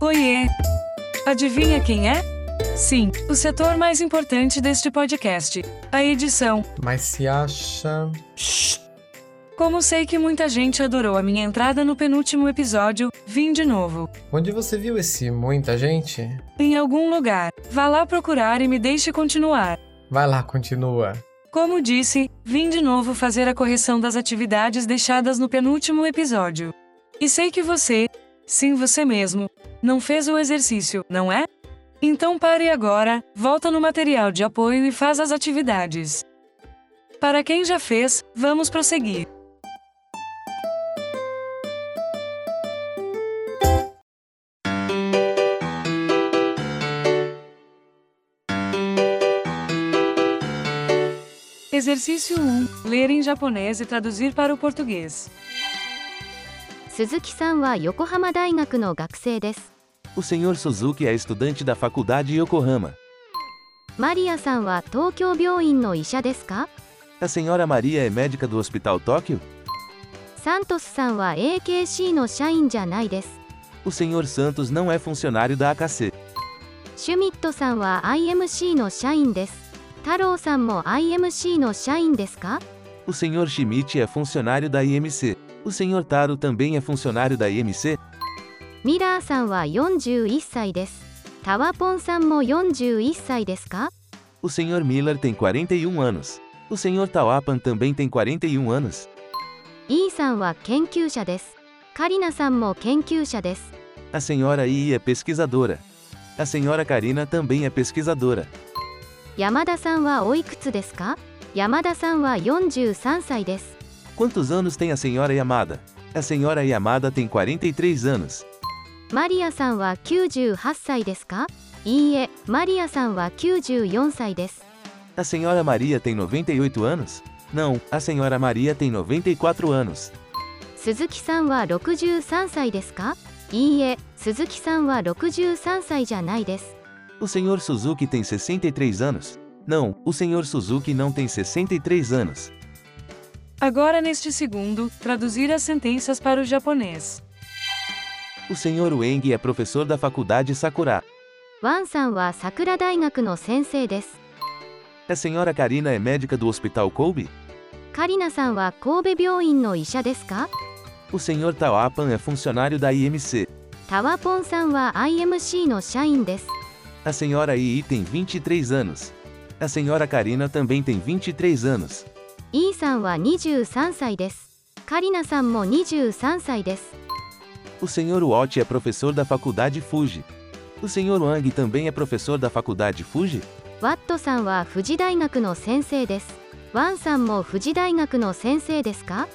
Oiê! Adivinha quem é? Sim, o setor mais importante deste podcast, a edição. Mas se acha. Como sei que muita gente adorou a minha entrada no penúltimo episódio, vim de novo. Onde você viu esse muita gente? Em algum lugar. Vá lá procurar e me deixe continuar. Vai lá, continua. Como disse, vim de novo fazer a correção das atividades deixadas no penúltimo episódio. E sei que você, sim você mesmo, não fez o exercício, não é? Então pare agora, volta no material de apoio e faz as atividades. Para quem já fez, vamos prosseguir. Exercício 1. Ler em japonês e traduzir para o português. 鈴木さんは横浜大学の学生です O Sr. Suzuki é estudante da faculdade Yokohama. マリアさんは東京病院の医者ですか A senhora Maria é médica do Hospital Tóquio? サントスさんは AKC の社員じゃないです O Sr. Santos não é funcionário da AKC. シュミットさんは IMC の社員です太郎さんも IMC の社員ですか O Sr. Schmidt é funcionário da IMC. O Sr. Taro também é funcionário da IMC? ミラーさんは41歳ですタワポンさんも41歳ですか O Sr. Miller tem 41 anos. O Sr. Tawapan também tem 41 anos. イーさんは研究者ですカリナさんも研究者です A senhora I é pesquisadora. A senhora Karina também é pesquisadora. 山田さんはおいくつですか Yamada-san wa 43 sai desu. Quantos anos tem a senhora Yamada? A senhora Yamada tem 43 anos. Maria-san wa 98 sai desu ka? Iie, Maria-san wa 94 sai desu. A senhora Maria tem 98 anos? Não, a senhora Maria tem 94 anos. Suzuki-san wa 63 sai desu ka? Iie, Suzuki-san wa 63 sai janai desu. O senhor Suzuki tem 63 anos? Não, o Sr. Suzuki não tem 63 anos. Agora, neste segundo, traduzir as sentenças para o japonês. O Sr. Weng é professor da faculdade Sakura. Wan-san wa Sakura Daigaku no sensei desu. A senhora Karina é médica do Hospital Kobe? Karina-san wa Kobe byouin no isha desu ka? O Sr. Tawapan é funcionário da IMC. Tawapon-san wa IMC no shain desu. A senhora Ii tem 23 anos. A senhora Karina também tem 23 anos. イーさんは23歳です。カリナさんも23歳です。 O senhor Watt é professor da faculdade Fuji. O senhor Wang também é professor da faculdade Fuji? ワットさんは富士大学の先生です。ワンさんも富士大学の先生ですか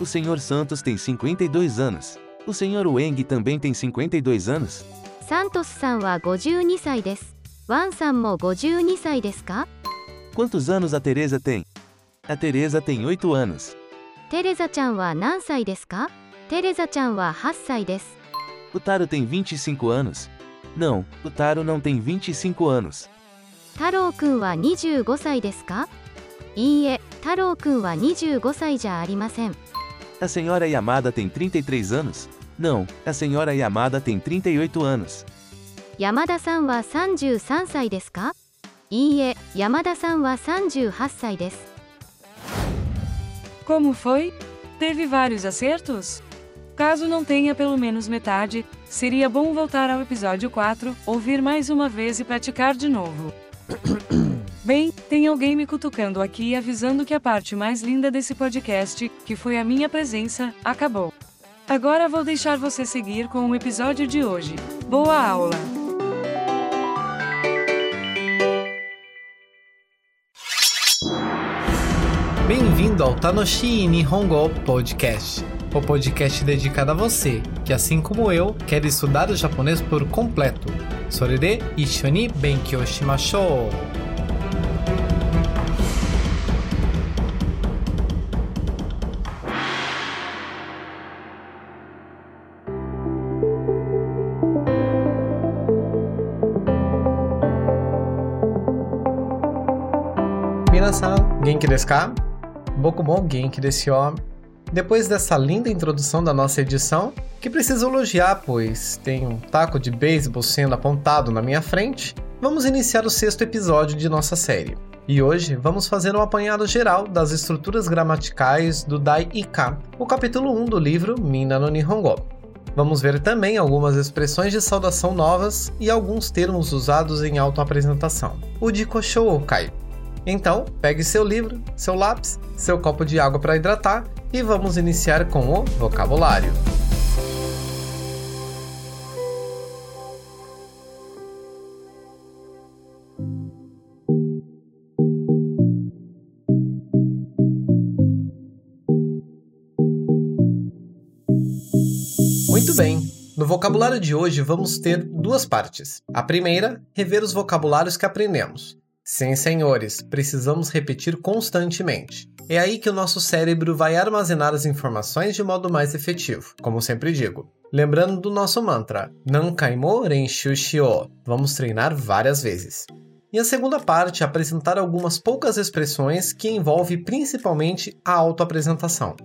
O senhor Santos tem 52 anos. O senhor Weng também tem 52 anos? サントスさんは52歳です。 ワンさんも52歳ですか Quantos anos a Teresa tem? A Teresa tem 8 anos. テレザちゃんは何歳ですかテレザちゃんは8歳です。 O Taro tem 25 anos? Não, o Taro não tem 25 anos. 太郎くんは25歳ですかいいえ、太郎くんは25歳じゃありません。 A senhora Yamada tem 33 anos? Não, a senhora Yamada tem 38 anos. 山田さんは33歳ですかいいえ、山田さんは38歳です。 Como foi? Teve vários acertos? Caso não tenha pelo menos metade, seria bom voltar ao episódio 4, ouvir mais uma vez e praticar de novo. Bem, tem alguém me cutucando aqui e avisando que a parte mais linda desse podcast, que foi a minha presença, acabou. Agora vou deixar você seguir com o episódio de hoje. Boa aula! bem-vindo ao Tanoshi Nihongo Podcast, o podcast dedicado a você que, assim como eu, quer estudar o japonês por completo. Sorede Ishoni Benkyo Shimashou! Minasan, genki desu ka? Boku mo genki desu yo. Depois dessa linda introdução da nossa edição, que preciso elogiar, pois tem um taco de beisebol sendo apontado na minha frente. Vamos iniciar o sexto episódio de nossa série. E hoje vamos fazer um apanhado geral das estruturas gramaticais do Dai Ika, o capítulo 1 do livro Minna no Nihongo. Vamos ver também algumas expressões de saudação novas e alguns termos usados em autoapresentação. O Dikosho Okai. Então, pegue seu livro, seu lápis, seu copo de água para hidratar e vamos iniciar com o vocabulário. Muito bem. No vocabulário de hoje vamos ter duas partes. A primeira, rever os vocabulários que aprendemos. Sim, senhores, precisamos repetir constantemente. É aí que o nosso cérebro vai armazenar as informações de modo mais efetivo, como sempre digo. Lembrando do nosso mantra, Nankaimo Renshu Shio, vamos treinar várias vezes. E a segunda parte, apresentar algumas poucas expressões que envolvem principalmente a autoapresentação.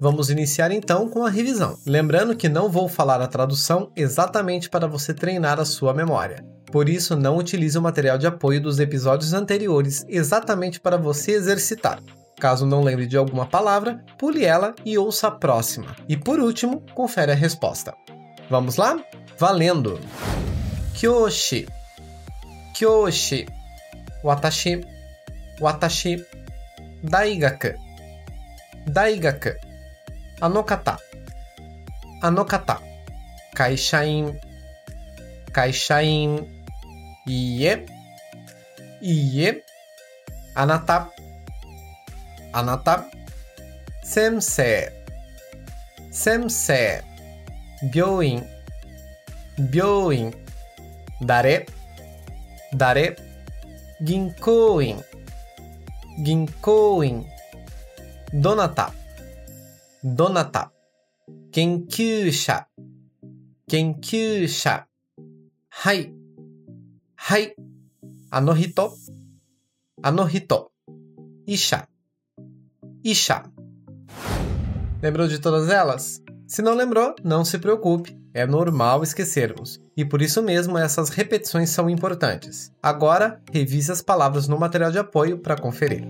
Vamos iniciar então com a revisão. Lembrando que não vou falar a tradução exatamente para você treinar a sua memória. Por isso, não utilize o material de apoio dos episódios anteriores exatamente para você exercitar. Caso não lembre de alguma palavra, pule ela e ouça a próxima. E por último, confere a resposta. Vamos lá? Valendo! Kyoshi Kyoshi Watashi Watashi Daigaku Daigaku Anokata Anokata Kaishain Kaishain いいえ、いいえ、あなた、あなた、先生、先生、病院、病院、誰、誰、銀行員、銀行員、どなた、どなた、研究者、研究者。はい、はい。あの人、あの人。医者、医者。Lembrou de todas elas? Se não lembrou, não se preocupe, é normal esquecermos. E por isso mesmo essas repetições são importantes. Agora, revise as palavras no material de apoio para conferir.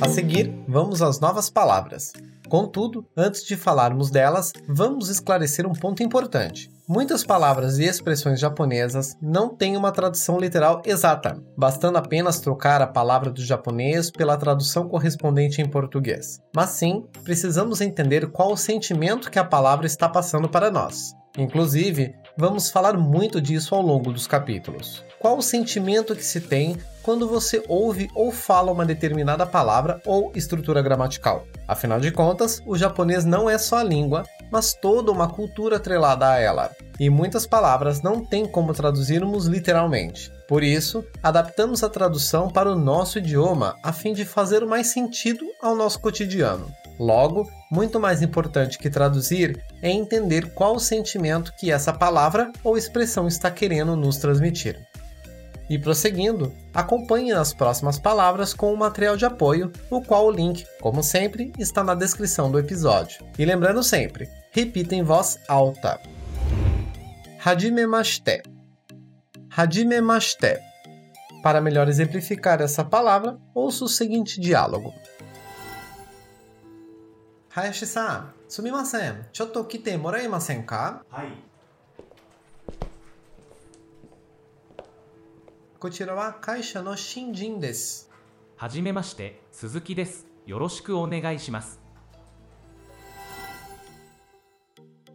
A seguir, vamos às novas palavras. Contudo, antes de falarmos delas, vamos esclarecer um ponto importante. Muitas palavras e expressões japonesas não têm uma tradução literal exata, bastando apenas trocar a palavra do japonês pela tradução correspondente em português. Mas sim, precisamos entender qual o sentimento que a palavra está passando para nós. Inclusive, vamos falar muito disso ao longo dos capítulos. Qual o sentimento que se tem quando você ouve ou fala uma determinada palavra ou estrutura gramatical. Afinal de contas, o japonês não é só a língua, mas toda uma cultura atrelada a ela. E muitas palavras não tem como traduzirmos literalmente. Por isso, adaptamos a tradução para o nosso idioma a fim de fazer mais sentido ao nosso cotidiano. Logo, muito mais importante que traduzir é entender qual o sentimento que essa palavra ou expressão está querendo nos transmitir. E prosseguindo, acompanhe as próximas palavras com o material de apoio, o qual o link, como sempre, está na descrição do episódio. E lembrando sempre, repita em voz alta. Hajimemashite. Hajimemashite. Para melhor exemplificar essa palavra, ouça o seguinte diálogo. Hayashi-san, sumimasen. Chotto kite moraimasen ka? こちらは会社の新人です。はじめまして、鈴木です。よろしくお願いします。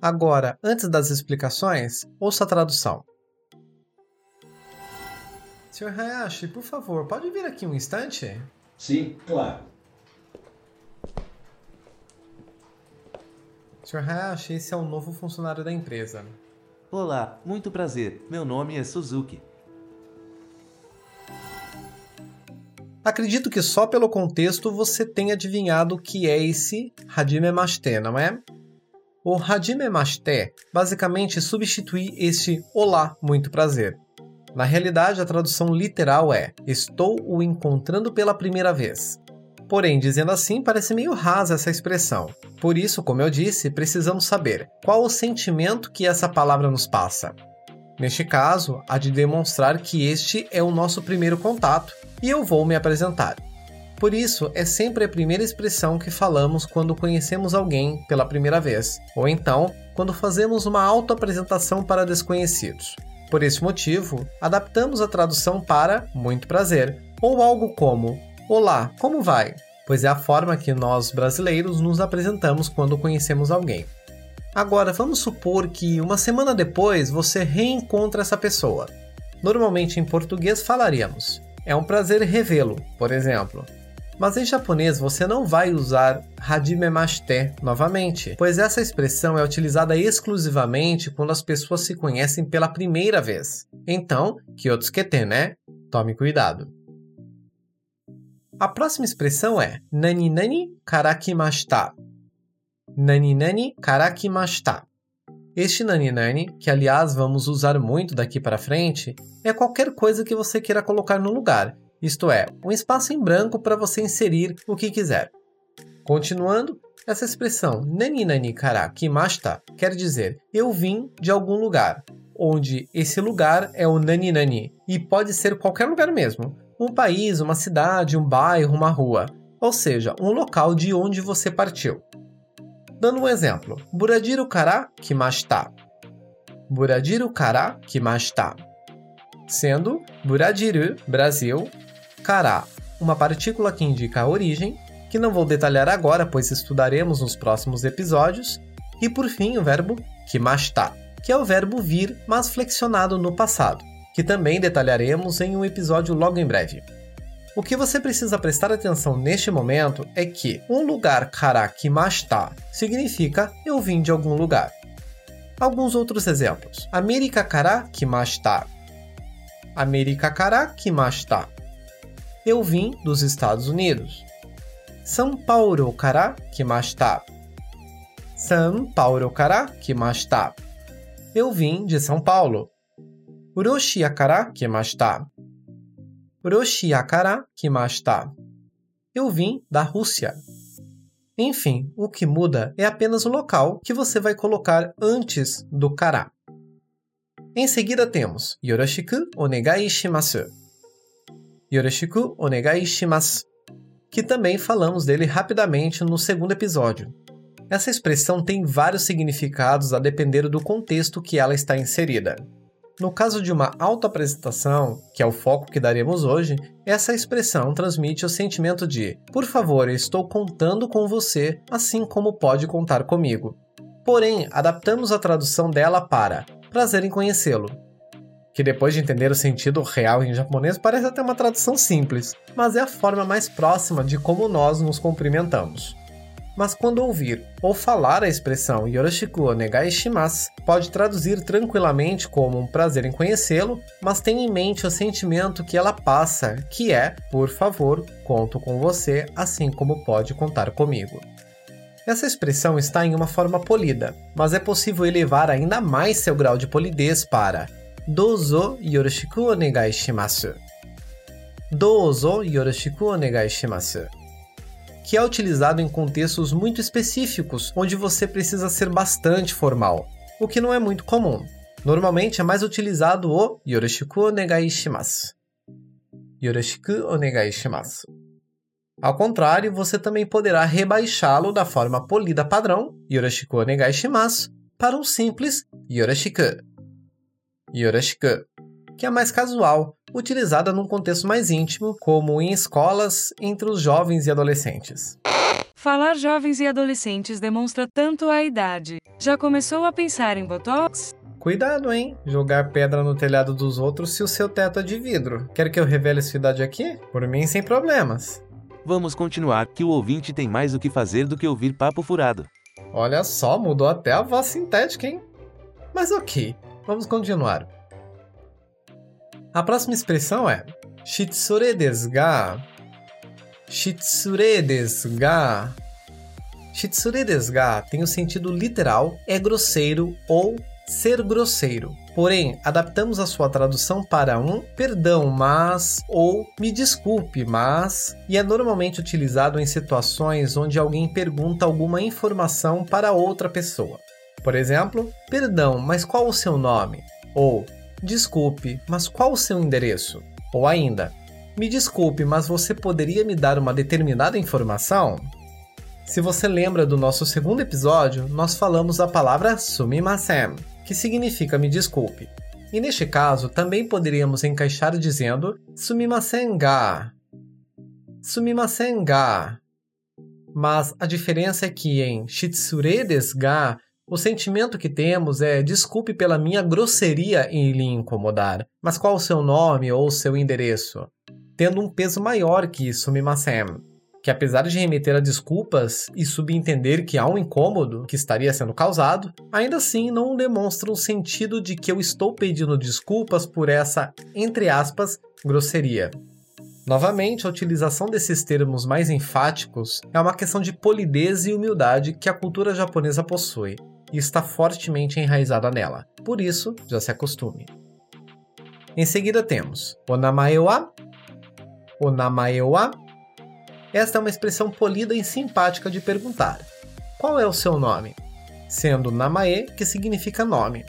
Agora, antes das explicações, ouça a tradução. Sr. Hayashi, por favor, pode vir aqui um instante? Sim, claro. Sr. Hayashi, esse é o novo funcionário da empresa. Olá, muito prazer. Meu nome é Suzuki. Acredito que só pelo contexto você tenha adivinhado o que é esse Hajime Mashite, não é? O Hajime Mashite basicamente substitui este Olá, muito prazer. Na realidade, a tradução literal é Estou o encontrando pela primeira vez. Porém, dizendo assim, parece meio rasa essa expressão. Por isso, como eu disse, precisamos saber qual o sentimento que essa palavra nos passa. Neste caso, há de demonstrar que este é o nosso primeiro contato e eu vou me apresentar. Por isso, é sempre a primeira expressão que falamos quando conhecemos alguém pela primeira vez, ou então quando fazemos uma autoapresentação para desconhecidos. Por esse motivo, adaptamos a tradução para muito prazer, ou algo como Olá, como vai? Pois é a forma que nós brasileiros nos apresentamos quando conhecemos alguém. Agora, vamos supor que uma semana depois você reencontra essa pessoa. Normalmente em português falaríamos: É um prazer revê-lo, por exemplo. Mas em japonês você não vai usar hajimemashite novamente, pois essa expressão é utilizada exclusivamente quando as pessoas se conhecem pela primeira vez. Então, kyotsukete, né? Tome cuidado. A próxima expressão é nani nani karakimashita. Nani nani karakimashita. Este nani nani, que aliás vamos usar muito daqui para frente, é qualquer coisa que você queira colocar no lugar, isto é, um espaço em branco para você inserir o que quiser. Continuando, essa expressão nani nani kara kimashita quer dizer eu vim de algum lugar, onde esse lugar é o nani nani e pode ser qualquer lugar mesmo, um país, uma cidade, um bairro, uma rua, ou seja, um local de onde você partiu. Dando um exemplo, Buradiru kara kimashita. Buradiru kara kimashita. Sendo Buradiru, Brasil, Kará, uma partícula que indica a origem, que não vou detalhar agora, pois estudaremos nos próximos episódios, e por fim o verbo kimashita, que é o verbo vir, mas flexionado no passado, que também detalharemos em um episódio logo em breve. O que você precisa prestar atenção neste momento é que um lugar kara kimashita significa eu vim de algum lugar. Alguns outros exemplos. Amerika kara kimashita. Amerika kara kimashita eu vim dos Estados Unidos. São Paulo kara kimashita. São Paulo kara kimashita. Eu vim de São Paulo. Uroshia. Eu vim da Rússia. Enfim, o que muda é apenas o local que você vai colocar antes do kara. Em seguida temos Yoroshiku onegai shimasu Yoroshiku onegai shimasu, que também falamos dele rapidamente no segundo episódio. Essa expressão tem vários significados a depender do contexto que ela está inserida. No caso de uma autoapresentação, que é o foco que daremos hoje, essa expressão transmite o sentimento de: por favor, estou contando com você, assim como pode contar comigo. Porém, adaptamos a tradução dela para prazer em conhecê-lo, que depois de entender o sentido real em japonês parece até uma tradução simples, mas é a forma mais próxima de como nós nos cumprimentamos. Mas quando ouvir ou falar a expressão Yoroshiku onegai shimasu, pode traduzir tranquilamente como um prazer em conhecê-lo, mas tenha em mente o sentimento que ela passa, que é, por favor, conto com você, assim como pode contar comigo. Essa expressão está em uma forma polida, mas é possível elevar ainda mais seu grau de polidez para Dozo yoroshiku onegai shimasu. Dozo yoroshiku onegai shimasu. Que é utilizado em contextos muito específicos, onde você precisa ser bastante formal, o que não é muito comum. Normalmente é mais utilizado o yoroshiku onegai shimasu. Yoroshiku onegai shimasu. Ao contrário, você também poderá rebaixá-lo da forma polida padrão, yoroshiku onegai shimasu, para um simples yoroshiku yoroshiku, que é mais casual, utilizada num contexto mais íntimo, como em escolas entre os jovens e adolescentes. Falar jovens e adolescentes demonstra tanto a idade. Já começou a pensar em botox? Cuidado, hein? Jogar pedra no telhado dos outros se o seu teto é de vidro. Quer que eu revele sua idade aqui? Por mim, sem problemas. Vamos continuar, que o ouvinte tem mais o que fazer do que ouvir papo furado. Olha só, mudou até a voz sintética, hein? Mas ok, Vamos continuar. A próxima expressão é Shitsure desu ga. Shitsure desu ga. Shitsure desu ga tem o sentido literal é grosseiro ou ser grosseiro. Porém, adaptamos a sua tradução para um perdão, mas ou me desculpe, mas e é normalmente utilizado em situações onde alguém pergunta alguma informação para outra pessoa. Por exemplo, perdão, mas qual o seu nome? Ou desculpe, mas qual o seu endereço? Ou ainda, me desculpe, mas você poderia me dar uma determinada informação? Se você lembra do nosso segundo episódio, nós falamos a palavra sumimasen, que significa me desculpe. E neste caso, também poderíamos encaixar dizendo sumimasen ga. Sumimasen ga. Mas a diferença é que em shitsure desu ga, o sentimento que temos é desculpe pela minha grosseria em lhe incomodar, mas qual o seu nome ou seu endereço? Tendo um peso maior que sumimasen que apesar de remeter a desculpas e subentender que há um incômodo que estaria sendo causado, ainda assim não demonstra o sentido de que eu estou pedindo desculpas por essa, entre aspas, grosseria. Novamente, a utilização desses termos mais enfáticos é uma questão de polidez e humildade que a cultura japonesa possui e está fortemente enraizada nela. Por isso, já se acostume. Em seguida temos o namae wa, wa esta é uma expressão polida e simpática de perguntar: Qual é o seu nome? Sendo namae, que significa nome.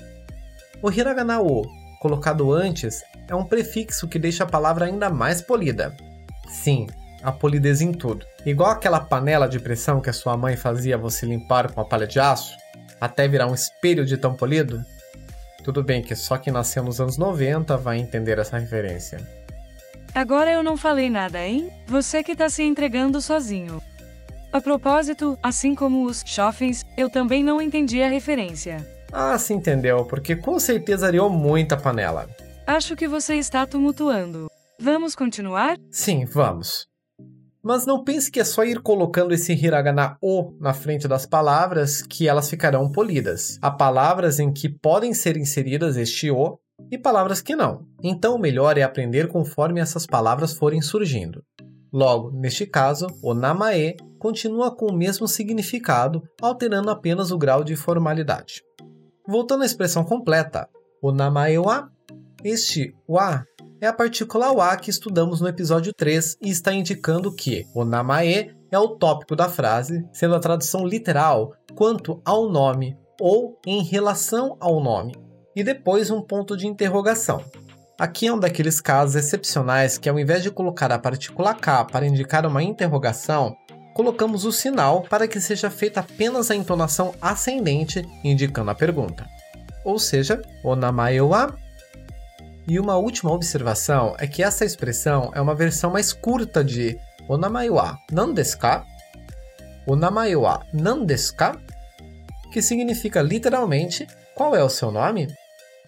O hiragana o, colocado antes, é um prefixo que deixa a palavra ainda mais polida. Sim, a polidez em tudo. Igual aquela panela de pressão que a sua mãe fazia você limpar com a palha de aço, até virar um espelho de tão polido? Tudo bem que só quem nasceu nos anos 90 vai entender essa referência. Agora eu não falei nada, hein? Você que tá se entregando sozinho. A propósito, assim como os chofens, eu também não entendi a referência. Ah, se entendeu, porque com certeza areou muita panela. Acho que você está tumultuando. Vamos continuar? Sim, vamos. Mas não pense que é só ir colocando esse hiragana o na frente das palavras que elas ficarão polidas. Há palavras em que podem ser inseridas este o e palavras que não. Então, o melhor é aprender conforme essas palavras forem surgindo. Logo, neste caso, o namae continua com o mesmo significado, alterando apenas o grau de formalidade. Voltando à expressão completa, o namae wa, este wa é a partícula wa que estudamos no episódio 3 e está indicando que o namae é o tópico da frase, sendo a tradução literal quanto ao nome ou em relação ao nome e depois um ponto de interrogação. Aqui é um daqueles casos excepcionais que, ao invés de colocar a partícula K para indicar uma interrogação, colocamos o sinal para que seja feita apenas a entonação ascendente, indicando a pergunta. Ou seja, o namae wa. E uma última observação é que essa expressão é uma versão mais curta de o namae wa nan desu ka? O namae wa nan desu ka? Que significa literalmente qual é o seu nome?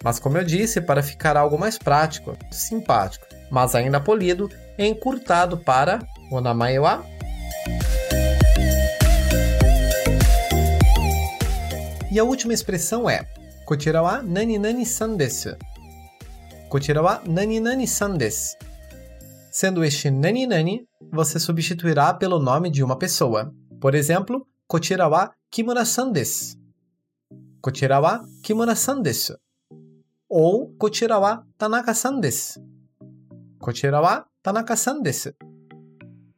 Mas como eu disse, para ficar algo mais prático, simpático, mas ainda polido, é encurtado para o namae wa. E a última expressão é Kochira wa nani nani san desu. Kochira wa nani nani san desu. Sendo este nani nani, você substituirá pelo nome de uma pessoa. Por exemplo, Kochira wa Kimura-san desu. Kochira wa Kimura-san desu ou kochira wa Tanaka-san desu. Kochira wa Tanaka-san desu.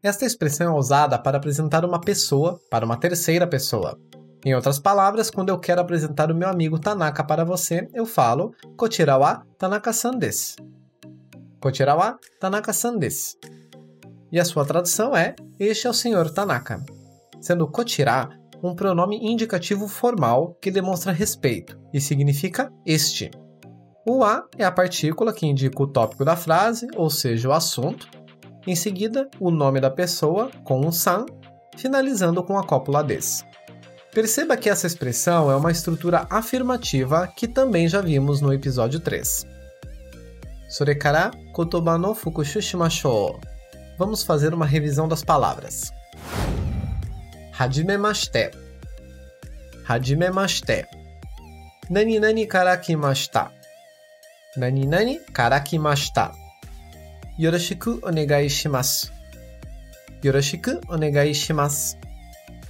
Esta expressão é usada para apresentar uma pessoa para uma terceira pessoa. Em outras palavras, quando eu quero apresentar o meu amigo Tanaka para você, eu falo Kochira wa Tanaka-san desu. Kochira wa Tanaka-san. E a sua tradução é Este é o senhor Tanaka. Sendo kochira um pronome indicativo formal que demonstra respeito e significa este. O a é a partícula que indica o tópico da frase, ou seja, o assunto. Em seguida, o nome da pessoa, com um san, finalizando com a cópula des. Perceba que essa expressão é uma estrutura afirmativa que também já vimos no episódio 3. Sorekara kotoba no fukushushimashou. Vamos fazer uma revisão das palavras. Hajimemashite. Hajimemashite. Nani nani karakimashita. Nani nani karakimashita. Yoroshiku onegai shimasu. Yoroshiku onegai shimasu.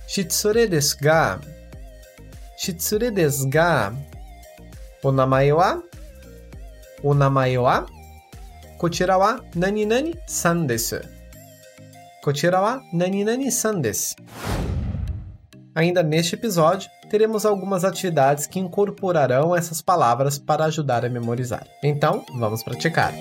Shitsure desu ga. Shitsure desu. O namae wa? O namae wa? Kochira wa nani nani san desu. Kochira wa nani nani san desu. Ainda neste episódio, teremos algumas atividades que incorporarão essas palavras para ajudar a memorizar. Então, vamos praticar.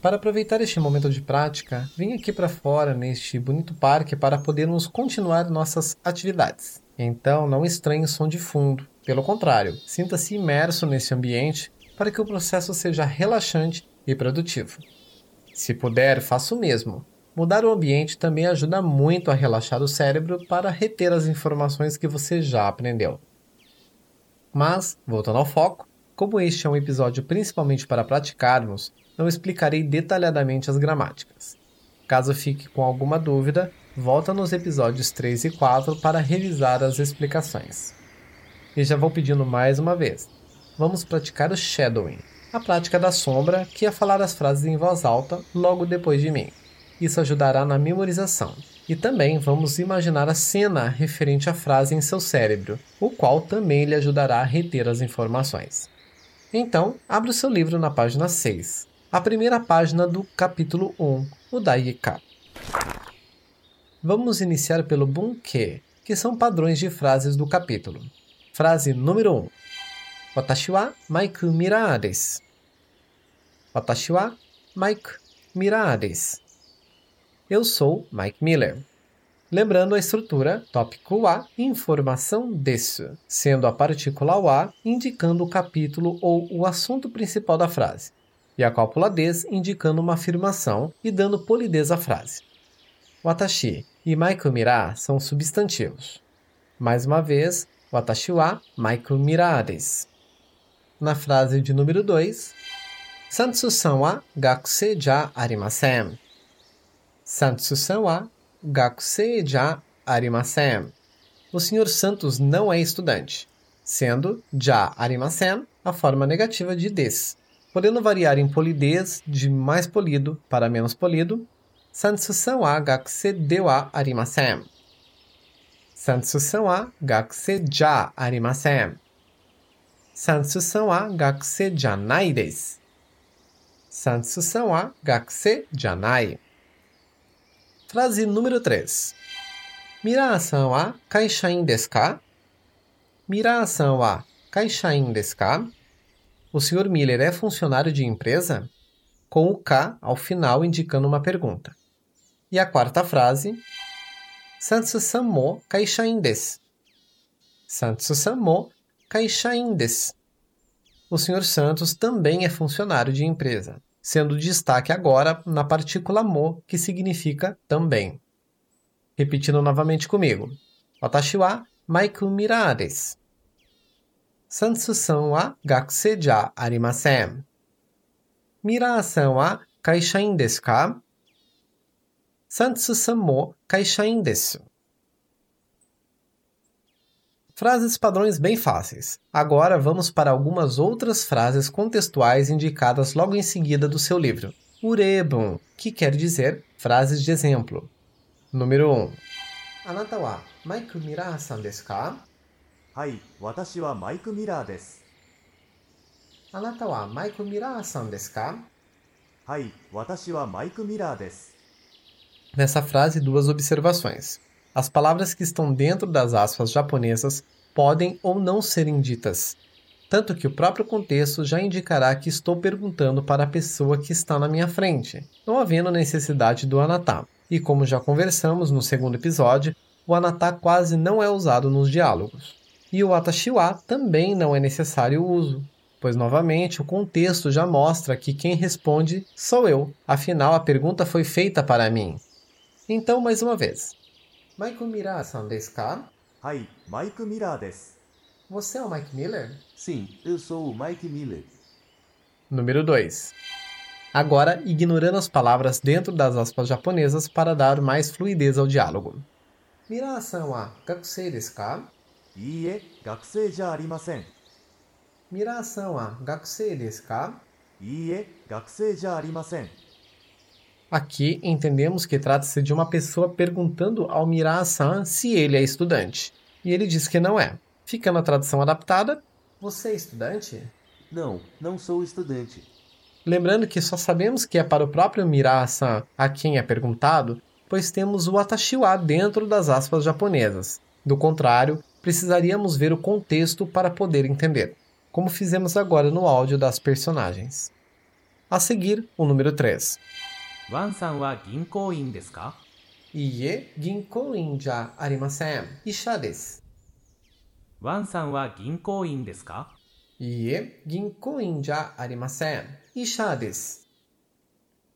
Para aproveitar este momento de prática, vim aqui para fora neste bonito parque para podermos continuar nossas atividades. Então, não estranhe o som de fundo. Pelo contrário, sinta-se imerso nesse ambiente para que o processo seja relaxante e produtivo. Se puder, faça o mesmo. Mudar o ambiente também ajuda muito a relaxar o cérebro para reter as informações que você já aprendeu. Mas, voltando ao foco, como este é um episódio principalmente para praticarmos, não explicarei detalhadamente as gramáticas. Caso fique com alguma dúvida, volta nos episódios 3 e 4 para revisar as explicações. E já vou pedindo mais uma vez. Vamos praticar o shadowing, a prática da sombra, que é falar as frases em voz alta logo depois de mim. Isso ajudará na memorização. E também vamos imaginar a cena referente à frase em seu cérebro, o qual também lhe ajudará a reter as informações. Então, abra o seu livro na página 6 a primeira página do capítulo 1, o Daika. Vamos iniciar pelo bunke, que são padrões de frases do capítulo. Frase número 1. Watashi wa Mike Mira desu. Watashi wa Mike Mira desu. Eu sou Mike Miller. Lembrando a estrutura tópico wa, informação desu, sendo a partícula wa indicando o capítulo ou o assunto principal da frase e a cópula des indicando uma afirmação e dando polidez à frase. Watashi e maiku mira são substantivos. Mais uma vez, watashi wa maiku mira desu. Na frase de número 2, Santsu-san wa gakusei ja arimasen. Santsu-san wa gakusei ja arimasen. O Sr. Santos não é estudante, sendo ja arimasen a forma negativa de des podendo variar em polidez de mais polido para menos polido. Sansusan wa gakuse de wa arimasen. Sansusan wa gakuse ja arimasen. Sansusan wa gakuse janai desu. Sansusan wa gakuse janai. Frase número 3. Mira-san wa kaishain desu ka? Mira-san wa kaishain desu ka? O Sr. Miller é funcionário de empresa? Com o K ao final indicando uma pergunta. E a quarta frase: Sansu-san mo kaishain desu. Sansu-san mo kaishain desu. O Sr. Santos também é funcionário de empresa, sendo destaque agora na partícula mo, que significa também. Repetindo novamente comigo. Watashi wa maiku mira desu. サンスさんは学生じゃありません。ミラーさんは会社員ですかサンスさんも会社員です。Frases padrões bem fáceis. Agora vamos para algumas outras frases contextuais indicadas logo em seguida do seu livro. Urebun, que quer dizer frases de exemplo. Número 1. あなたはマイ はい私はマイク・ミラーですあなたはマイク・ミラーさんですかはい私はマイク・ミラーです Nessa frase, duas observações. As palavras que estão dentro das aspas japonesas podem ou não serem ditas, tanto que o próprio contexto já indicará que estou perguntando para a pessoa que está na minha frente, não havendo necessidade do anatá. E como já conversamos no segundo episódio, o anatá quase não é usado nos diálogos. E o atashiwa também não é necessário o uso, pois novamente o contexto já mostra que quem responde sou eu, afinal a pergunta foi feita para mim. Então, mais uma vez. Maiku Mira-san desu ka? Hai, Mike Mira desu. Você é o Mike Miller? Sim, eu sou o Mike Miller. Número 2. Agora, ignorando as palavras dentro das aspas japonesas para dar mais fluidez ao diálogo. Mira-san wa gakusei desu ka? いいえ学生じゃありません Mira-san wa gakusei desu ka? いいえ学生じゃありません Aqui entendemos que trata-se de uma pessoa perguntando ao Mira-san se ele é estudante. E ele diz que não é. Ficando a tradução adaptada, você é estudante? Não, não sou estudante. Lembrando que só sabemos que é para o próprio Mira-san a quem é perguntado, pois temos o Atashiwa dentro das aspas japonesas. Do contrário, precisaríamos ver o contexto para poder entender, como fizemos agora no áudio das personagens. A seguir, o número 3. Wan-san wa desu ka? Iie, ja arimasen. Isha desu. Wan-san wa desu ka? Iie, ja arimasen. Isha desu.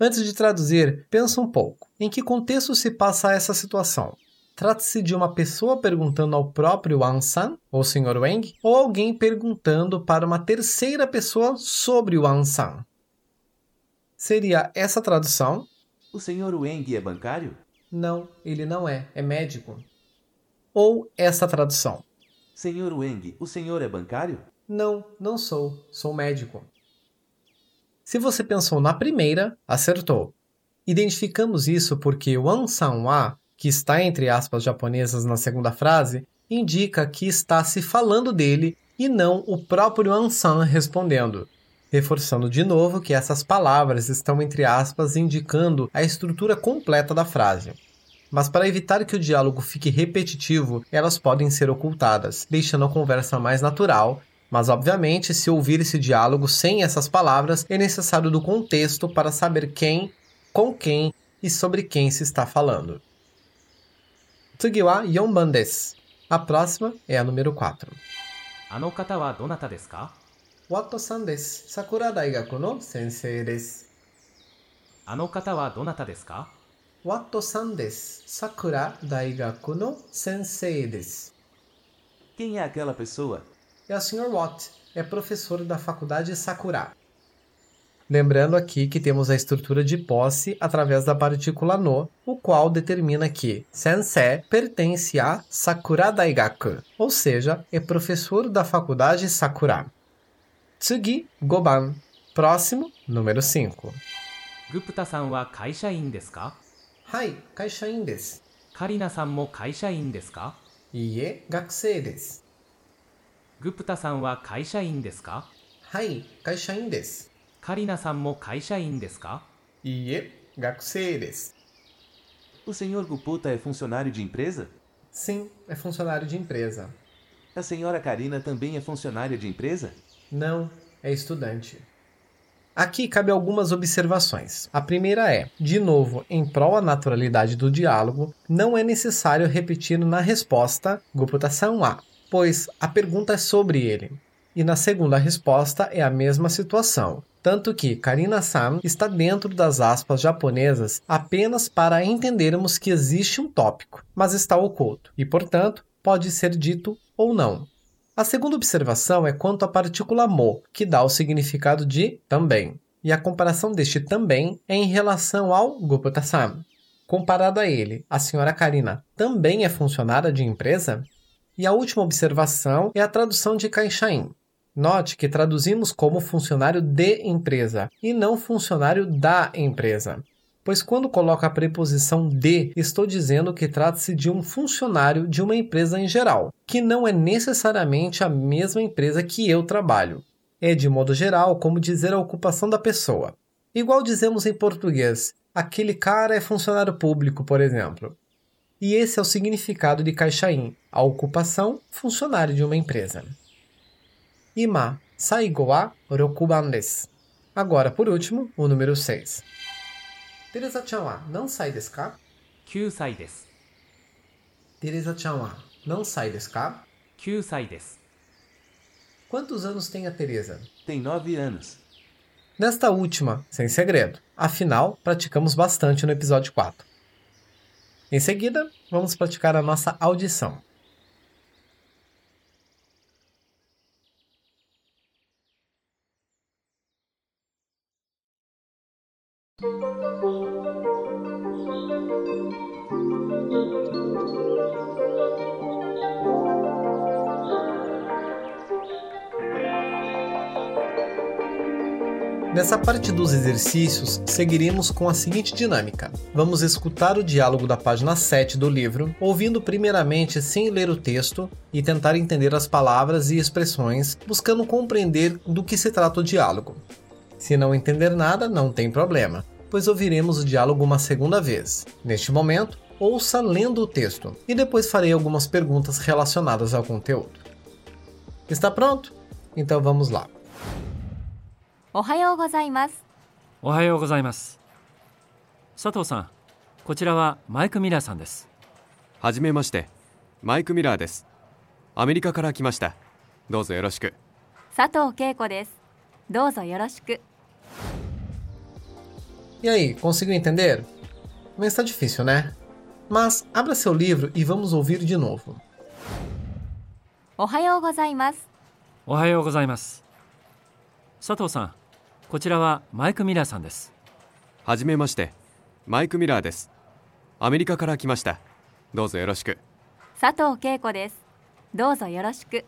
Antes de traduzir, pensa um pouco. Em que contexto se passa essa situação? Trata-se de uma pessoa perguntando ao próprio Wan-san, ou Sr. Wang, ou alguém perguntando para uma terceira pessoa sobre o Wan-san. Seria essa tradução? O senhor Wang é bancário? Não, ele não é, é médico. Ou essa tradução? Senhor Wang, o senhor é bancário? Não, não sou, sou médico. Se você pensou na primeira, acertou. Identificamos isso porque Wan San Wa, que está entre aspas japonesas na segunda frase, indica que está se falando dele e não o próprio Wan San respondendo, reforçando de novo que essas palavras estão entre aspas indicando a estrutura completa da frase. Mas para evitar que o diálogo fique repetitivo, elas podem ser ocultadas, deixando a conversa mais natural mas, obviamente, se ouvir esse diálogo sem essas palavras, é necessário do contexto para saber quem, com quem e sobre quem se está falando. Tsugiwa Yonban desu. A próxima é a número 4. Ano kata wa donata desu ka? Wato-san desu. Sakura Daigaku no sensei desu. Ano kata wa donata desu ka? Wato-san desu. Sakura Daigaku no sensei desu. Quem é aquela pessoa? É o Sr. Watt. É professor da faculdade Sakura. Lembrando aqui que temos a estrutura de posse através da partícula no, o qual determina que sensei pertence a Sakura Daigaku, ou seja, é professor da faculdade Sakura. Tsugi, Goban. Próximo, número 5. Gupta-san wa kaishain desu ka? Hai, kaishain desu. Karina-san mo kaishain desu ka? Iie, gakusei desu. Gupta-san wa kaishain desu ka? Hai, kaishain desu. カリナさんも会社員ですか Ie, gakusei desu. O senhor Guputa é funcionário de empresa? Sim, é funcionário de empresa. A senhora Karina também é funcionária de empresa? Não, é estudante. Aqui cabe algumas observações. A primeira é, de novo, em prol da naturalidade do diálogo, não é necessário repetir na resposta Guputasan wa, pois a pergunta é sobre ele. E na segunda resposta é a mesma situação, tanto que Karina-san está dentro das aspas japonesas apenas para entendermos que existe um tópico, mas está oculto, e portanto pode ser dito ou não. A segunda observação é quanto à partícula mo, que dá o significado de também. E a comparação deste também é em relação ao Gupta-san. Comparado a ele, a senhora Karina também é funcionária de empresa? E a última observação é a tradução de Kaishain. Note que traduzimos como funcionário de empresa e não funcionário da empresa pois quando coloco a preposição de, estou dizendo que trata-se de um funcionário de uma empresa em geral, que não é necessariamente a mesma empresa que eu trabalho. É, de modo geral, como dizer a ocupação da pessoa. Igual dizemos em português, aquele cara é funcionário público, por exemplo. E esse é o significado de caixain, a ocupação, funcionário de uma empresa ima, saigo wa rokuban desu. Agora, por último, o número 6. Teresa-chan wa não sai desu ka? Kyusai desu. Teresa-chan wa não sai desu ka? Kyusai desu. Quantos anos tem a Teresa? Tem 9 anos. Nesta última, sem segredo. Afinal, praticamos bastante no episódio 4. Em seguida, vamos praticar a nossa audição. Nessa parte dos exercícios, seguiremos com a seguinte dinâmica. Vamos escutar o diálogo da página 7 do livro, ouvindo primeiramente sem ler o texto e tentar entender as palavras e expressões, buscando compreender do que se trata o diálogo. Se não entender nada, não tem problema pois ouviremos o diálogo uma segunda vez. Neste momento, ouça lendo o texto e depois farei algumas perguntas relacionadas ao conteúdo. Está pronto? Então vamos lá. おはようございますおはようございます佐藤さんこちらはマイク・ミラーさんですはじめましてマイク・ミラーですアメリカから来ましたどうぞよろしく佐藤恵子ですどうぞよろしく E aí, conseguiu entender? Não está difícil, né? Mas abra seu livro e vamos ouvir de novo. おはようございますおはようございます佐藤さんこちらはマイク・ミラーさんですはじめましてマイク・ミラーですアメリカから来ましたどうぞよろしく佐藤恵子ですどうぞよろしく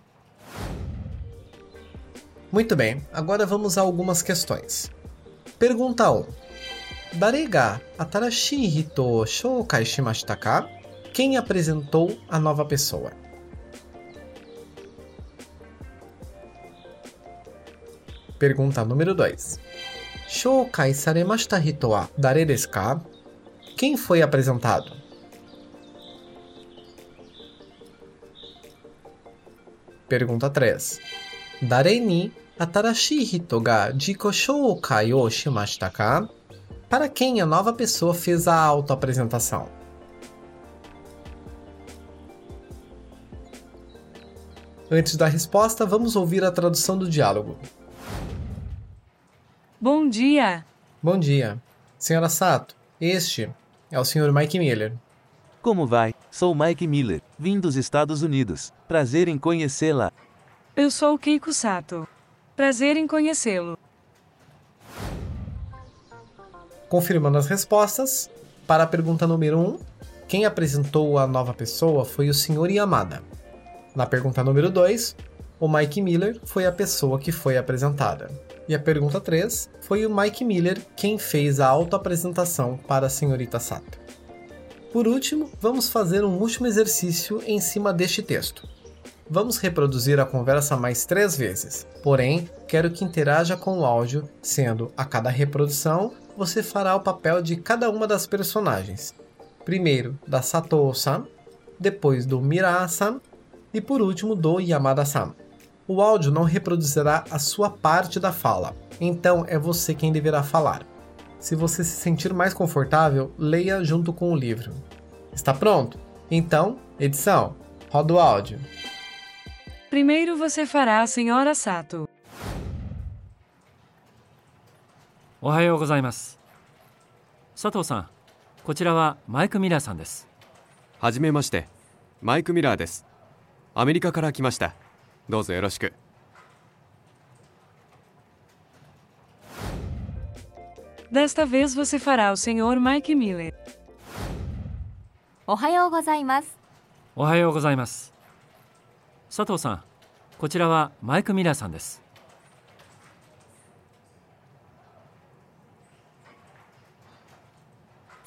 Muito bem, agora vamos a algumas questões. Pergunta 1. 誰が新しい人を紹介しましたか Quem apresentou a nova pessoa? Pergunta número 2. 紹介されました人は誰ですか Quem foi apresentado? Pergunta 3. 誰に新しい人が自己紹介をしましたか para quem a nova pessoa fez a autoapresentação? Antes da resposta, vamos ouvir a tradução do diálogo. Bom dia! Bom dia. Senhora Sato, este é o Sr. Mike Miller. Como vai? Sou Mike Miller, vim dos Estados Unidos. Prazer em conhecê-la. Eu sou Keiko Sato. Prazer em conhecê-lo. Confirmando as respostas, para a pergunta número 1, quem apresentou a nova pessoa foi o Sr. Yamada. Na pergunta número 2, o Mike Miller foi a pessoa que foi apresentada. E a pergunta 3 foi o Mike Miller quem fez a autoapresentação para a senhorita Sato. Por último, vamos fazer um último exercício em cima deste texto. Vamos reproduzir a conversa mais três vezes, porém, quero que interaja com o áudio, sendo a cada reprodução você fará o papel de cada uma das personagens. Primeiro da Sato-san, depois do Mira-san e por último do Yamada-san. O áudio não reproduzirá a sua parte da fala, então é você quem deverá falar. Se você se sentir mais confortável, leia junto com o livro. Está pronto? Então, edição, roda o áudio. Primeiro você fará a senhora Sato. おはようございます。佐藤さんこちらはマイク・ミラーさんです。はじめまして。マイク・ミラーです。アメリカから来ました。どうぞよろしく。Desta vez você fará o senhor Mike Miller. おはようございます。おはようございます。佐藤さんこちらはマイク・ミラーさんです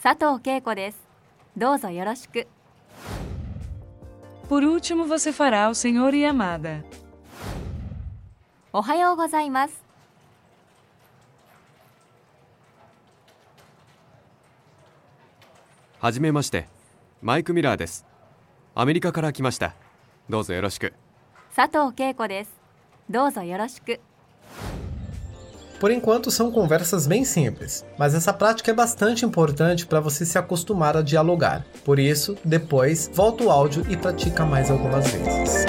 佐藤恵子です。どうぞよろしく。Por último você fará o senhor Yamada. おはようございます。はじめまして。マイク・ミラーです。アメリカから来ました。どうぞよろしく。佐藤恵子です。どうぞよろしく Por enquanto são conversas bem simples, mas essa prática é bastante importante para você se acostumar a dialogar. Por isso, depois, volta o áudio e pratica mais algumas vezes.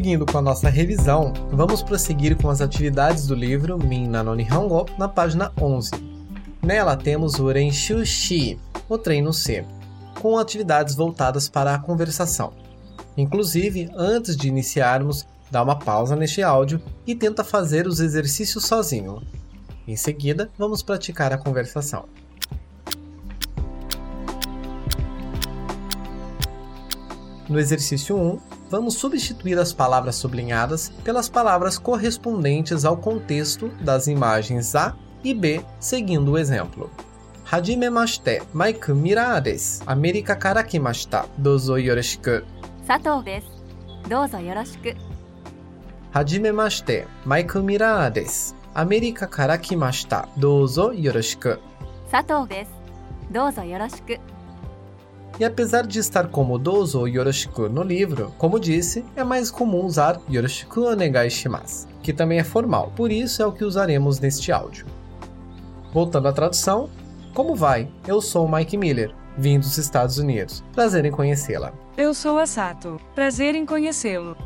Seguindo com a nossa revisão, vamos prosseguir com as atividades do livro Min no Nihongo na página 11. Nela temos o Renshu Shi, o treino C, com atividades voltadas para a conversação. Inclusive, antes de iniciarmos, dá uma pausa neste áudio e tenta fazer os exercícios sozinho. Em seguida, vamos praticar a conversação. No exercício 1, vamos substituir as palavras sublinhadas pelas palavras correspondentes ao contexto das imagens A e B, seguindo o exemplo. Hajimemashite, Maiku Mira desu. América karakimashita. Dozo yoroshiku. Sato desu. Dozo yoroshiku. Hajimemashite, Maiku Mira desu. América karakimashita. Dozo yoroshiku. Sato desu. Dozo yoroshiku. E apesar de estar como dozo ou yoroshiku no livro, como disse, é mais comum usar yoroshiku onegai shimasu, que também é formal, por isso é o que usaremos neste áudio. Voltando à tradução, como vai? Eu sou o Mike Miller, vim dos Estados Unidos. Prazer em conhecê-la. Eu sou a Sato. Prazer em conhecê-lo.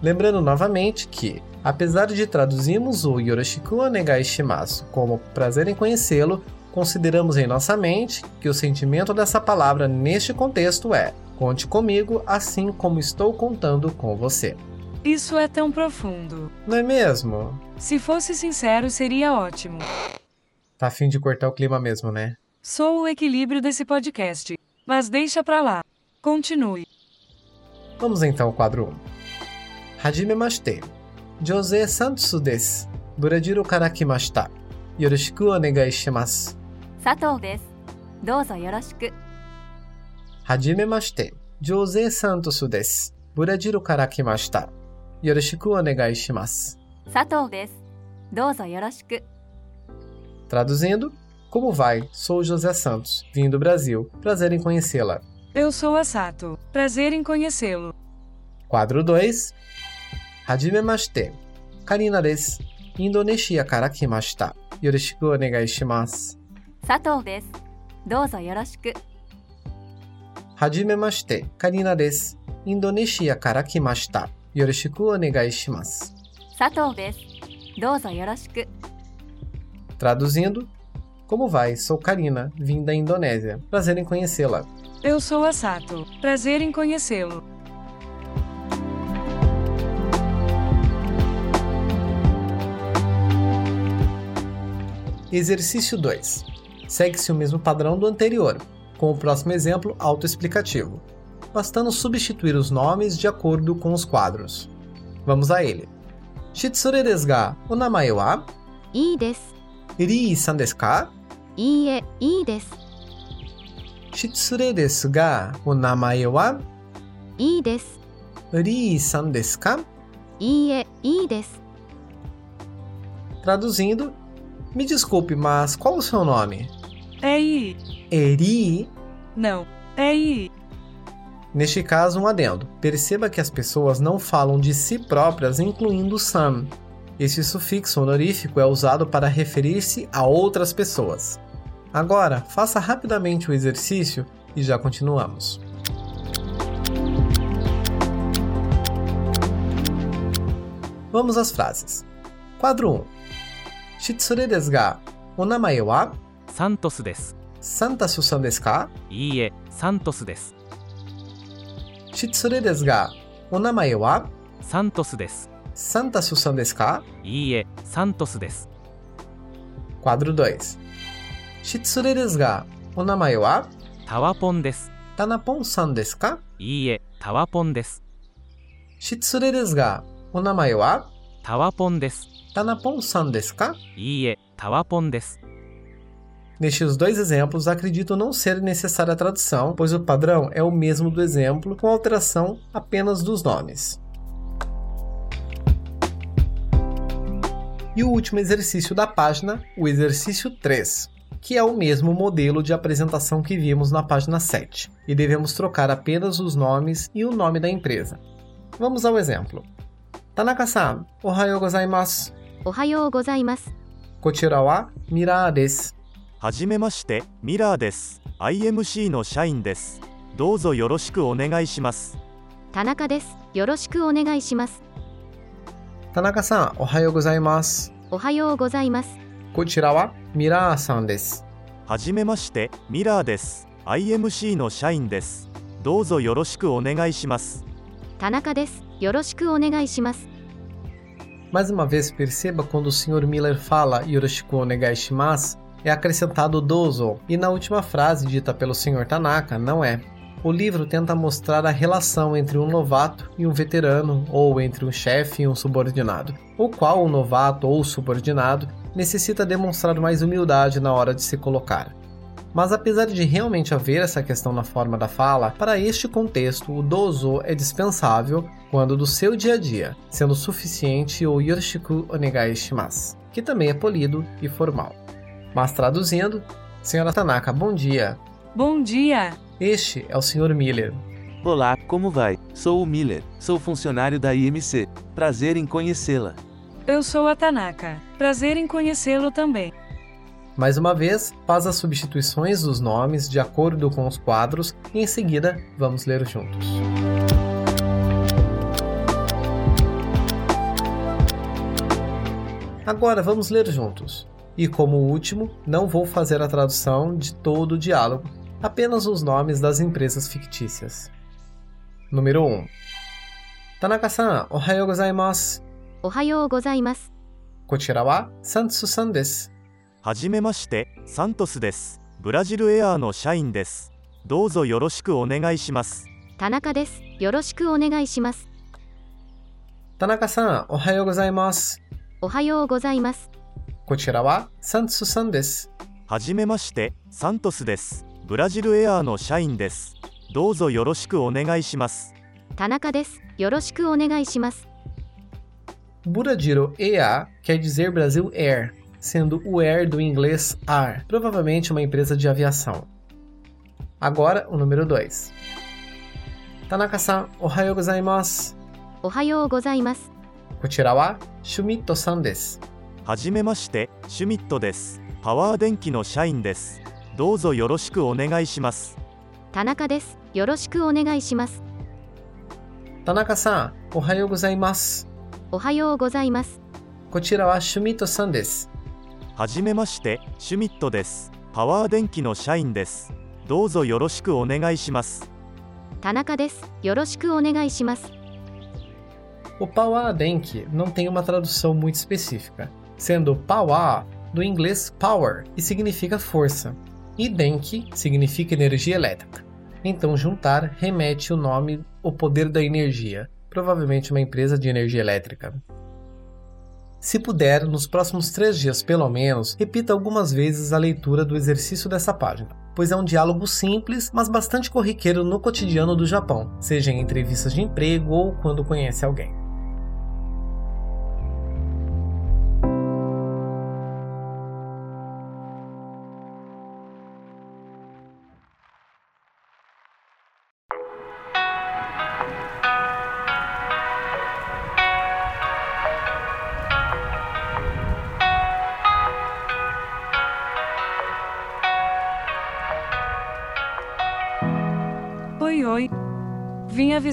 Lembrando novamente que, apesar de traduzirmos o Yoroshiku onegai shimasu como prazer em conhecê-lo, consideramos em nossa mente que o sentimento dessa palavra neste contexto é conte comigo assim como estou contando com você. Isso é tão profundo. Não é mesmo? Se fosse sincero, seria ótimo. Tá a fim de cortar o clima mesmo, né? Sou o equilíbrio desse podcast. Mas deixa pra lá. Continue. Vamos então ao quadro 1. Hajime mashite. Jose Santos desu. Burajiro kara kimashita. Yoroshiku onegai shimasu. 佐藤ですどうぞよろしく Hajime mashite. Jose Santos desu. Burajiro kara kimashita. Yoroshiku onegai shimasu. 佐藤ですどうぞよろしく Traduzindo, como vai? Sou José Santos, vim do Brasil. Prazer em conhecê-la. Eu sou a Sato. Prazer em conhecê-lo. Quadro 2. Hajime mashite. Karina desu. Indonesia kara kimashita. Yoroshiku onegai shimasu. 佐藤ですどうぞよろしく Hajime mashite. Karina desu. Indonesia kara kimashita. Yoroshiku onegai shimasu. 佐藤ですどうぞよろしく Traduzindo, como vai? Sou Karina, vim da Indonésia. Prazer em conhecê-la. Eu sou a Sato. Prazer em conhecê-lo. Exercício 2. segue-se o mesmo padrão do anterior, com o próximo exemplo autoexplicativo, bastando substituir os nomes de acordo com os quadros. Vamos a ele. Shitsure desu ga, o namae wa? Ii desu. Rii-san desu ka? Iie, ii desu. Shitsure desu ga, o namae wa? Ii desu. Rii-san desu ka? Iie, ii desu. Traduzindo, me desculpe, mas qual o seu nome? É I. Eri? Não. É I. Neste caso, um adendo. Perceba que as pessoas não falam de si próprias, incluindo Sam. Esse sufixo honorífico é usado para referir-se a outras pessoas. Agora, faça rapidamente o exercício e já continuamos. Vamos às frases. Quadro 1. Shitsure desu ga, o namae wa? サントスです。サンタスさんですか？いいえサントスです。失礼ですがお名前は？サントスです。サンタスさんですか？いいえサントスです。Quadro 2失礼ですがお名前は？タワポンです。タナポンさんですか？いいえタワポンです。失礼ですがお名前は？タワポンです。タナポンさんですか？いいえタワポンです。Nestes dois exemplos, acredito não ser necessária a tradução, pois o padrão é o mesmo do exemplo, com alteração apenas dos nomes. E o último exercício da página, o exercício 3, que é o mesmo modelo de apresentação que vimos na página 7, e devemos trocar apenas os nomes e o nome da empresa. Vamos ao exemplo. Tanaka-san, ohayou gozaimasu. Ohayou gozaimasu. Kochira wa Mira. はじめまして、ミラーです。IMC の社員です。どうぞよろしくお願いします。田中です。よろしくお願いします。田中さん、おはようございます。おはようございます。こちらはミラーさんです。はじめまして、ミラーです。IMC の社員です。どうぞよろしくお願いします。田中です。よろしくお願いします。Mais uma vez perceba quando o Sr. Miller fala Yoroshiku onegai shimasu, é acrescentado dozo, e na última frase dita pelo Sr. Tanaka, não é. O livro tenta mostrar a relação entre um novato e um veterano, ou entre um chefe e um subordinado, o qual o novato ou subordinado necessita demonstrar mais humildade na hora de se colocar. Mas apesar de realmente haver essa questão na forma da fala, para este contexto o dozo é dispensável quando do seu dia a dia, sendo suficiente o yoroshiku onegai shimasu, que também é polido e formal. Mas traduzindo, Senhora Tanaka, bom dia. Bom dia! Este é o Sr. Miller. Olá, como vai? Sou o Miller, sou funcionário da IMC. Prazer em conhecê-la. Eu sou a Tanaka. Prazer em conhecê-lo também. Mais uma vez, faz as substituições dos nomes de acordo com os quadros e em seguida vamos ler juntos. Agora vamos ler juntos. E como último, não vou fazer a tradução de todo o diálogo, apenas os nomes das empresas fictícias. Número 1. Tanaka-san, ohayou gozaimasu. おはようございます Kochira wa Santsu-san desu. はじめましてサントスですブラジルエアーの社員ですどうぞよろしくお願いします田中ですよろしくお願いします Tanaka-san, ohayou gozaimasu. おはようございます Kochira wa Santsu-san desu. はじめましてサントスですブラジルエアーの社員ですどうぞよろしくお願いします田中ですよろしくお願いします Buradiro EA quer dizer Brasil Air, sendo o Air do inglês AR, provavelmente uma empresa de aviação. Agora, o número 2. Tanaka-san, ohayou gozaimasu. おはようございます Kochira wa Shumito-san desu. はじめましてシュミットです。パワー電気の社員です。どうぞよろしくお願いします。田中です。よろしくお願いします。Tanaka-san, ohayou gozaimasu. おはようございます。Kochira wa Shumito-san desu. はじめましてシュミットです。パワー電気の社員です。どうぞよろしくお願いします。田中です。よろしくお願いします。O Power Denki não tem uma tradução muito específica, sendo Power do inglês power e significa força, e Denki significa energia elétrica. Então juntar remete o nome o poder da energia, provavelmente uma empresa de energia elétrica. Se puder, nos próximos três dias pelo menos, repita algumas vezes a leitura do exercício dessa página, pois é um diálogo simples, mas bastante corriqueiro no cotidiano do Japão, seja em entrevistas de emprego ou quando conhece alguém.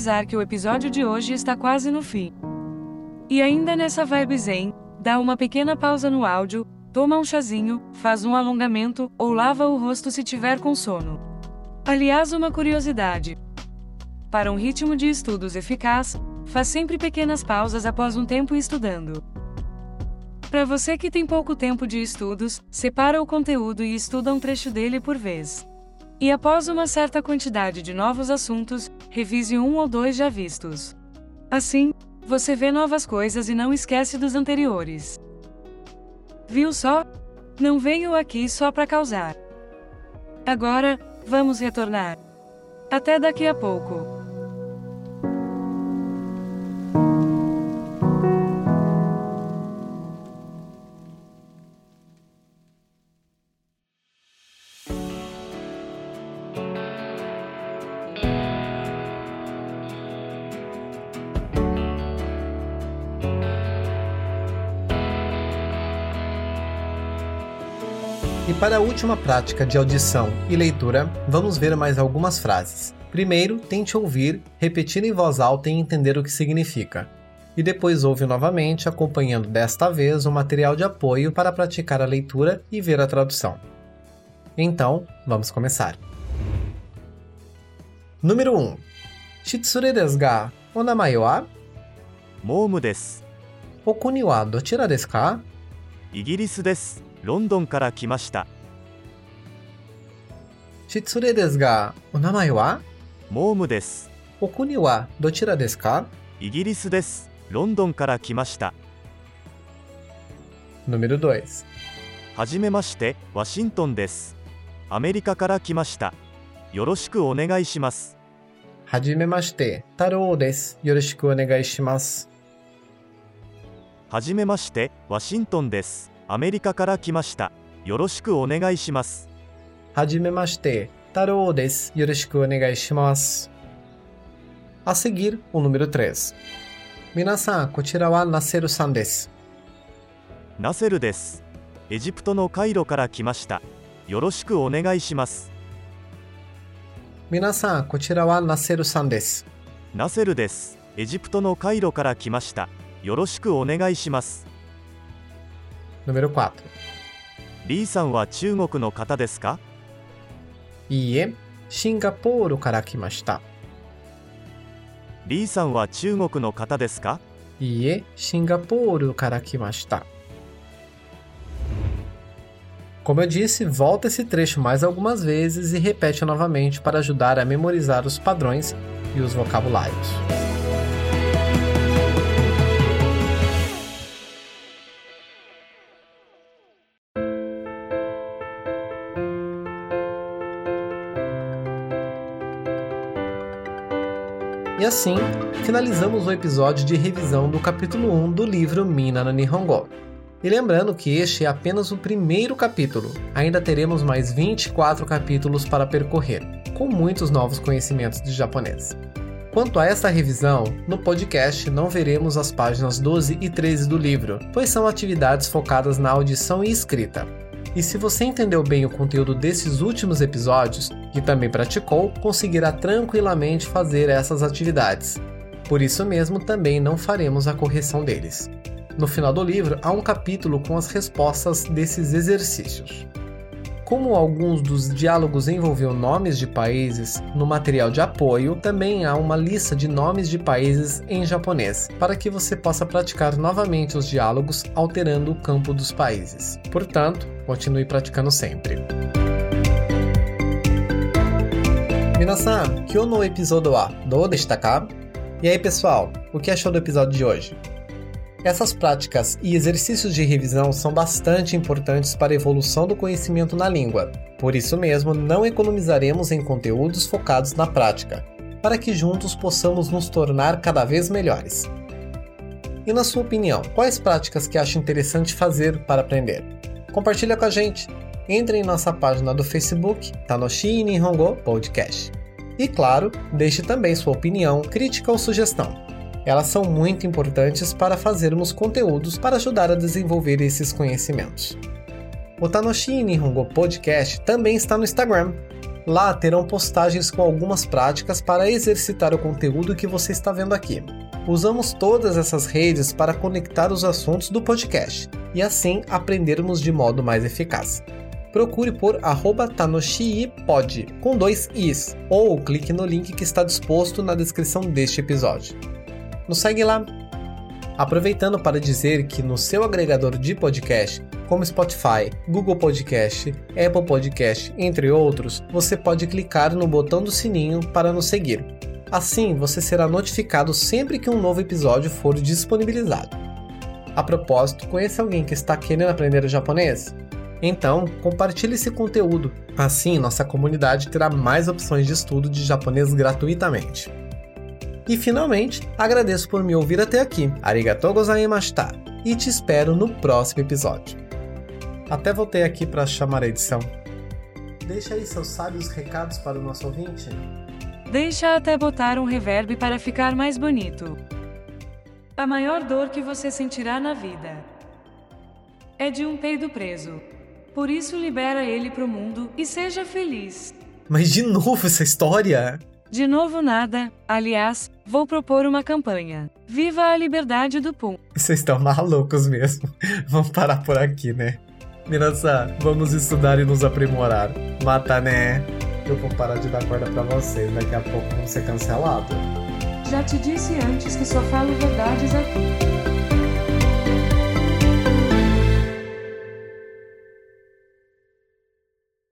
Avisar que o episódio de hoje está quase no fim. E ainda nessa vibe zen, dá uma pequena pausa no áudio, toma um chazinho, faz um alongamento ou lava o rosto se tiver com sono. Aliás, uma curiosidade. Para um ritmo de estudos eficaz, faz sempre pequenas pausas após um tempo estudando. Para você que tem pouco tempo de estudos, separa o conteúdo e estuda um trecho dele por vez. E após uma certa quantidade de novos assuntos, revise um ou dois já vistos. Assim, você vê novas coisas e não esquece dos anteriores. Viu só? Não venho aqui só para causar. Agora, vamos retornar. Até daqui a pouco. para a última prática de audição e leitura, vamos ver mais algumas frases. Primeiro, tente ouvir, repetir em voz alta e entender o que significa. E depois ouve novamente, acompanhando desta vez o material de apoio para praticar a leitura e ver a tradução. Então, vamos começar. Número 1. Shitsure desu ga, o namae wa? モームです。 O kuni wa dochira desu ka? イギリスです。ロンドンから来ました。 失礼ですが、お名前は？モームです。お国はどちらですか？イギリスです。ロンドンから来ました。はじめまして、ワシントンです。アメリカから来ました。よろしくお願いします。はじめまして、太郎です。よろしくお願いします。はじめまして、ワシントンです。アメリカから来ました。よろしくお願いします。はじめまして、太郎です。よろしくお願いします。皆さん、こちらはナセルさんです。ナセルです。エジプトのカイロから来ました。よろしくお願いします。皆さん、こちらはナセルさんです。ナセルです。エジプトのカイロから来ました。よろしくお願いします。リーさんは中国の方ですか？Ie, Singapuru kara kimashita. リーさんは中国の方ですか Ie, Singapuru kara kimashita. Como eu disse, volta esse trecho mais algumas vezes e repete novamente para ajudar a memorizar os padrões e os vocabulários. E assim, finalizamos o episódio de revisão do capítulo 1 do livro Mina no Nihongo. E lembrando que este é apenas o primeiro capítulo, ainda teremos mais 24 capítulos para percorrer, com muitos novos conhecimentos de japonês. Quanto a esta revisão, no podcast não veremos as páginas 12 e 13 do livro, pois são atividades focadas na audição e escrita. E se você entendeu bem o conteúdo desses últimos episódios e também praticou, conseguirá tranquilamente fazer essas atividades. Por isso mesmo, também não faremos a correção deles. No final do livro há um capítulo com as respostas desses exercícios. Como alguns dos diálogos envolviam nomes de países, no material de apoio também há uma lista de nomes de países em japonês, para que você possa praticar novamente os diálogos alterando o campo dos países. Portanto, continue praticando sempre. Minasan, kyo no episódio wa dou deshita ka? E aí, pessoal, o que achou do episódio de hoje? Essas práticas e exercícios de revisão são bastante importantes para a evolução do conhecimento na língua. Por isso mesmo, não economizaremos em conteúdos focados na prática, para que juntos possamos nos tornar cada vez melhores. E na sua opinião, quais práticas que acha interessante fazer para aprender? Compartilha com a gente. Entre em nossa página do Facebook, Tanoshi Nihongo Podcast. E claro, deixe também sua opinião, crítica ou sugestão. Elas são muito importantes para fazermos conteúdos para ajudar a desenvolver esses conhecimentos. O Tanoshi Nihongo Podcast também está no Instagram. Lá terão postagens com algumas práticas para exercitar o conteúdo que você está vendo aqui. Usamos todas essas redes para conectar os assuntos do podcast e assim aprendermos de modo mais eficaz. Procure por TanoshiiPod com dois i's ou clique no link que está disposto na descrição deste episódio. Nos segue lá. Aproveitando para dizer que no seu agregador de podcast, como Spotify, Google Podcast, Apple Podcast, entre outros, você pode clicar no botão do sininho para nos seguir. Assim, você será notificado sempre que um novo episódio for disponibilizado. A propósito, conhece alguém que está querendo aprender japonês? Então, compartilhe esse conteúdo. Assim, nossa comunidade terá mais opções de estudo de japonês gratuitamente. E finalmente, agradeço por me ouvir até aqui. Arigatou gozaimashita. E te espero no próximo episódio. Até voltei aqui para chamar a edição. Deixa aí seus sábios recados para o nosso ouvinte. Deixa até botar um reverb para ficar mais bonito. A maior dor que você sentirá na vida é de um peido preso. Por isso libera ele pro mundo e seja feliz. Mas de novo essa história? De novo nada. Aliás, vou propor uma campanha. Viva a liberdade do Pum. Vocês estão malucos mesmo. Vamos parar por aqui, né? Minasan, vamos estudar e nos aprimorar. Mata, né? Eu vou parar de dar corda pra vocês. Daqui a pouco vão ser cancelados. Já te disse antes que só falo verdades aqui.